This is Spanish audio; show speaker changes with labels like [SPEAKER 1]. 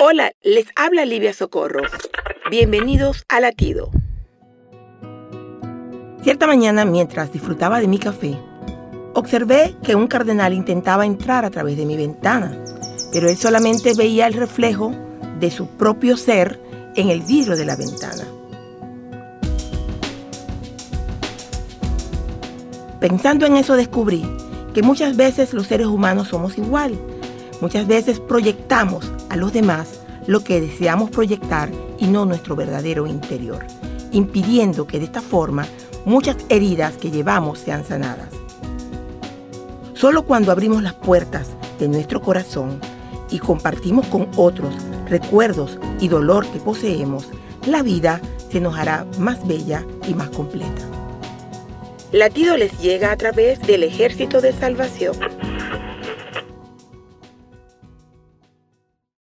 [SPEAKER 1] Hola, les habla Livia Socorro. Bienvenidos a Latido.
[SPEAKER 2] Cierta mañana, mientras disfrutaba de mi café, observé que un cardenal intentaba entrar a través de mi ventana, pero él solamente veía el reflejo de su propio ser en el vidrio de la ventana. Pensando en eso descubrí que muchas veces los seres humanos somos igual. Muchas veces proyectamos a los demás lo que deseamos proyectar y no nuestro verdadero interior, impidiendo que de esta forma muchas heridas que llevamos sean sanadas. Solo cuando abrimos las puertas de nuestro corazón y compartimos con otros recuerdos y dolor que poseemos, la vida se nos hará más bella y más completa.
[SPEAKER 1] Latido les llega a través del Ejército de Salvación.